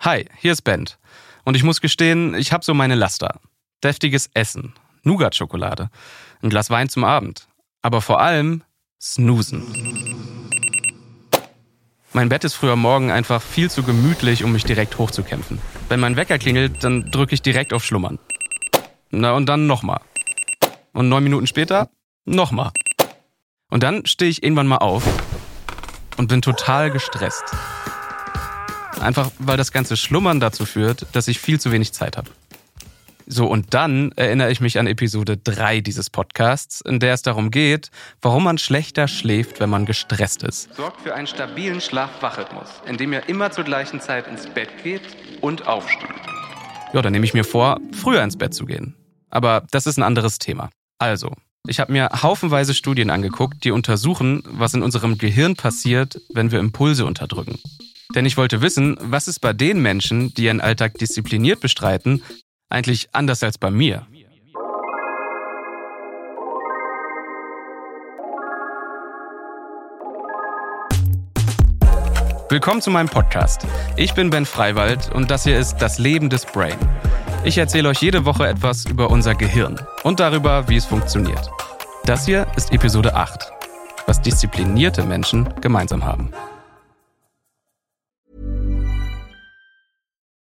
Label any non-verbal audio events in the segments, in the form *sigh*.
Hi, hier ist Bent. Und ich muss gestehen, ich habe so meine Laster. Deftiges Essen, Nougat-Schokolade, ein Glas Wein zum Abend. Aber vor allem Snoosen. Mein Bett ist früher morgen einfach viel zu gemütlich, um mich direkt hochzukämpfen. Wenn mein Wecker klingelt, dann drücke ich direkt auf Schlummern. Na und dann nochmal. Und neun Minuten später nochmal. Und dann stehe ich irgendwann mal auf und bin total gestresst. Einfach weil das ganze Schlummern dazu führt, dass ich viel zu wenig Zeit habe. So, und dann erinnere ich mich an Episode 3 dieses Podcasts, in der es darum geht, warum man schlechter schläft, wenn man gestresst ist. Sorgt für einen stabilen Schlaf-Wach-Rhythmus, indem ihr immer zur gleichen Zeit ins Bett geht und aufsteht. Ja, dann nehme ich mir vor, früher ins Bett zu gehen. Aber das ist ein anderes Thema. Also, ich habe mir haufenweise Studien angeguckt, die untersuchen, was in unserem Gehirn passiert, wenn wir Impulse unterdrücken. Denn ich wollte wissen, was ist bei den Menschen, die ihren Alltag diszipliniert bestreiten, eigentlich anders als bei mir. Willkommen zu meinem Podcast. Ich bin Ben Freiwald und das hier ist das Leben des Brain. Ich erzähle euch jede Woche etwas über unser Gehirn und darüber, wie es funktioniert. Das hier ist Episode 8, was disziplinierte Menschen gemeinsam haben.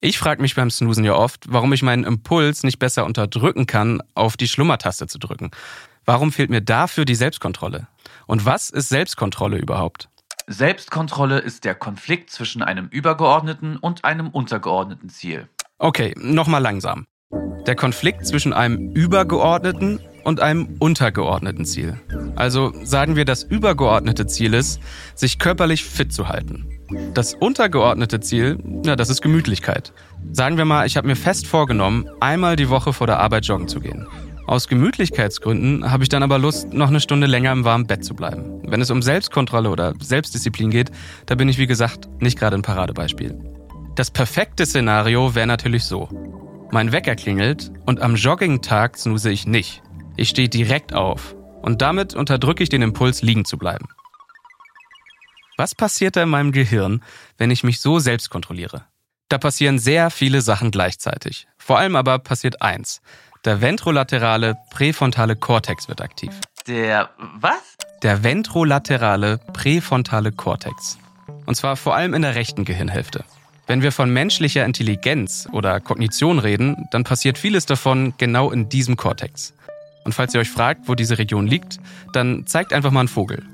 Ich frage mich beim Snoosen ja oft, warum ich meinen Impuls nicht besser unterdrücken kann, auf die Schlummertaste zu drücken. Warum fehlt mir dafür die Selbstkontrolle? Und was ist Selbstkontrolle überhaupt? Selbstkontrolle ist der Konflikt zwischen einem übergeordneten und einem untergeordneten Ziel. Okay, nochmal langsam. Der Konflikt zwischen einem übergeordneten und einem untergeordneten Ziel. Also sagen wir, das übergeordnete Ziel ist, sich körperlich fit zu halten. Das untergeordnete Ziel, na, das ist Gemütlichkeit. Sagen wir mal, ich habe mir fest vorgenommen, einmal die Woche vor der Arbeit joggen zu gehen. Aus Gemütlichkeitsgründen habe ich dann aber Lust, noch eine Stunde länger im warmen Bett zu bleiben. Wenn es um Selbstkontrolle oder Selbstdisziplin geht, da bin ich wie gesagt nicht gerade ein Paradebeispiel. Das perfekte Szenario wäre natürlich so. Mein Wecker klingelt und am Joggingtag snooze ich nicht. Ich stehe direkt auf und damit unterdrücke ich den Impuls, liegen zu bleiben. Was passiert da in meinem Gehirn, wenn ich mich so selbst kontrolliere? Da passieren sehr viele Sachen gleichzeitig. Vor allem aber passiert eins. Der ventrolaterale präfrontale Kortex wird aktiv. Der was? Der ventrolaterale präfrontale Kortex. Und zwar vor allem in der rechten Gehirnhälfte. Wenn wir von menschlicher Intelligenz oder Kognition reden, dann passiert vieles davon genau in diesem Kortex. Und falls ihr euch fragt, wo diese Region liegt, dann zeigt einfach mal einen Vogel.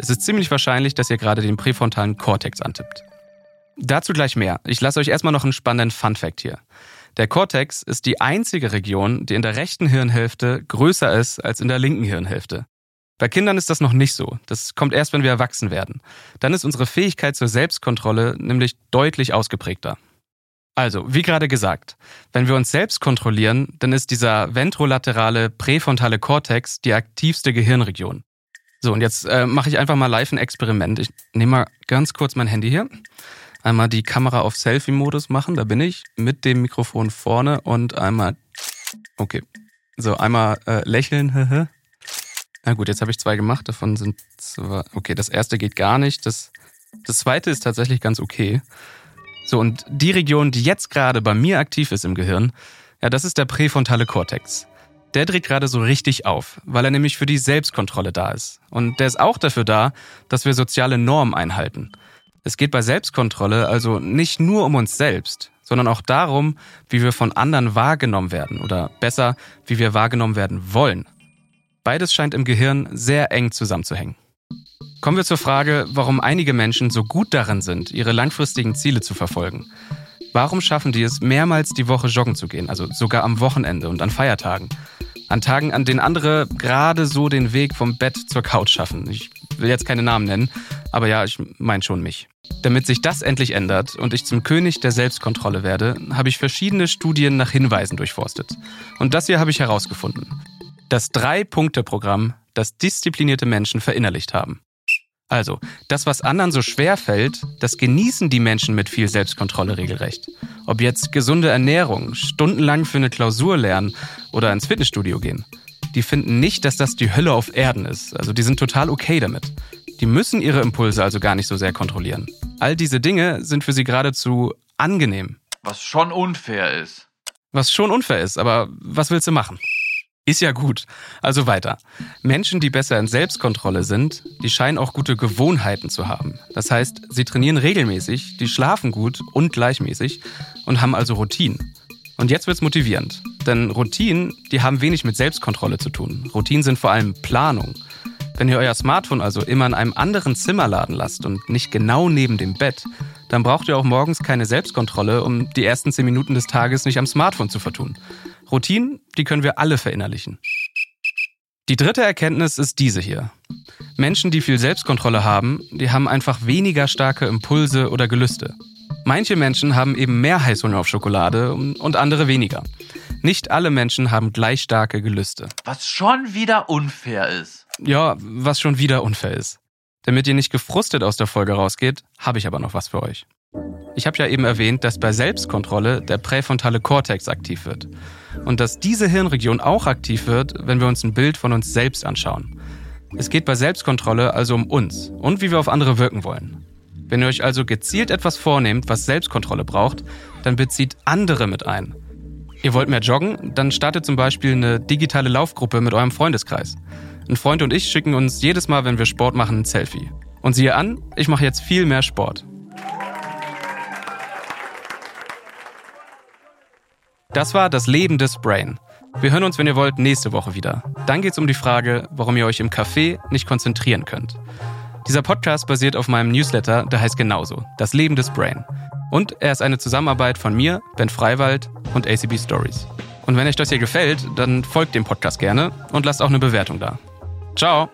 Es ist ziemlich wahrscheinlich, dass ihr gerade den präfrontalen Kortex antippt. Dazu gleich mehr. Ich lasse euch erstmal noch einen spannenden Fun-Fact hier. Der Kortex ist die einzige Region, die in der rechten Hirnhälfte größer ist als in der linken Hirnhälfte. Bei Kindern ist das noch nicht so. Das kommt erst, wenn wir erwachsen werden. Dann ist unsere Fähigkeit zur Selbstkontrolle nämlich deutlich ausgeprägter. Also, wie gerade gesagt, wenn wir uns selbst kontrollieren, dann ist dieser ventrolaterale präfrontale Kortex die aktivste Gehirnregion. So, und jetzt äh, mache ich einfach mal live ein Experiment. Ich nehme mal ganz kurz mein Handy hier. Einmal die Kamera auf Selfie-Modus machen, da bin ich, mit dem Mikrofon vorne und einmal. Okay. So, einmal äh, lächeln. *laughs* Na gut, jetzt habe ich zwei gemacht, davon sind zwei. Okay, das erste geht gar nicht. Das, das zweite ist tatsächlich ganz okay. So, und die Region, die jetzt gerade bei mir aktiv ist im Gehirn, ja, das ist der präfrontale Kortex. Der dreht gerade so richtig auf, weil er nämlich für die Selbstkontrolle da ist. Und der ist auch dafür da, dass wir soziale Normen einhalten. Es geht bei Selbstkontrolle also nicht nur um uns selbst, sondern auch darum, wie wir von anderen wahrgenommen werden oder besser, wie wir wahrgenommen werden wollen. Beides scheint im Gehirn sehr eng zusammenzuhängen. Kommen wir zur Frage, warum einige Menschen so gut darin sind, ihre langfristigen Ziele zu verfolgen. Warum schaffen die es, mehrmals die Woche joggen zu gehen, also sogar am Wochenende und an Feiertagen? An Tagen, an denen andere gerade so den Weg vom Bett zur Couch schaffen. Ich will jetzt keine Namen nennen, Aber ja, ich meine schon mich. Damit sich das endlich ändert und ich zum König der Selbstkontrolle werde, habe ich verschiedene Studien nach Hinweisen durchforstet. Und das hier habe ich herausgefunden. Das Drei-Punkte-Programm, das disziplinierte Menschen verinnerlicht haben. Also, das, was anderen so schwer fällt, das genießen die Menschen mit viel Selbstkontrolle regelrecht. Ob jetzt gesunde Ernährung, stundenlang für eine Klausur lernen oder ins Fitnessstudio gehen. Die finden nicht, dass das die Hölle auf Erden ist. Also die sind total okay damit. Die müssen ihre Impulse also gar nicht so sehr kontrollieren. All diese Dinge sind für sie geradezu angenehm. Was schon unfair ist. Was schon unfair ist, aber was willst du machen? Ist ja gut. Also weiter. Menschen, die besser in Selbstkontrolle sind, die scheinen auch gute Gewohnheiten zu haben. Das heißt, sie trainieren regelmäßig, die schlafen gut und gleichmäßig und haben also Routinen. Und jetzt wird's motivierend. Denn Routinen, die haben wenig mit Selbstkontrolle zu tun. Routinen sind vor allem Planung. Wenn ihr euer Smartphone also immer in einem anderen Zimmer laden lasst und nicht genau neben dem Bett, dann braucht ihr auch morgens keine Selbstkontrolle, um die ersten zehn Minuten des Tages nicht am Smartphone zu vertun. Routinen, die können wir alle verinnerlichen. Die dritte Erkenntnis ist diese hier. Menschen, die viel Selbstkontrolle haben, die haben einfach weniger starke Impulse oder Gelüste. Manche Menschen haben eben mehr Heißhunger auf Schokolade und andere weniger. Nicht alle Menschen haben gleich starke Gelüste. Was schon wieder unfair ist. Ja, was schon wieder unfair ist. Damit ihr nicht gefrustet aus der Folge rausgeht, habe ich aber noch was für euch. Ich habe ja eben erwähnt, dass bei Selbstkontrolle der präfrontale Kortex aktiv wird. Und dass diese Hirnregion auch aktiv wird, wenn wir uns ein Bild von uns selbst anschauen. Es geht bei Selbstkontrolle also um uns und wie wir auf andere wirken wollen. Wenn ihr euch also gezielt etwas vornehmt, was Selbstkontrolle braucht, dann bezieht andere mit ein. Ihr wollt mehr joggen? Dann startet zum Beispiel eine digitale Laufgruppe mit eurem Freundeskreis. Ein Freund und ich schicken uns jedes Mal, wenn wir Sport machen, ein Selfie. Und siehe an, ich mache jetzt viel mehr Sport. Das war das Leben des Brain. Wir hören uns, wenn ihr wollt, nächste Woche wieder. Dann geht es um die Frage, warum ihr euch im Café nicht konzentrieren könnt. Dieser Podcast basiert auf meinem Newsletter, der heißt genauso, Das Leben des Brain. Und er ist eine Zusammenarbeit von mir, Ben Freiwald und ACB Stories. Und wenn euch das hier gefällt, dann folgt dem Podcast gerne und lasst auch eine Bewertung da. Ciao!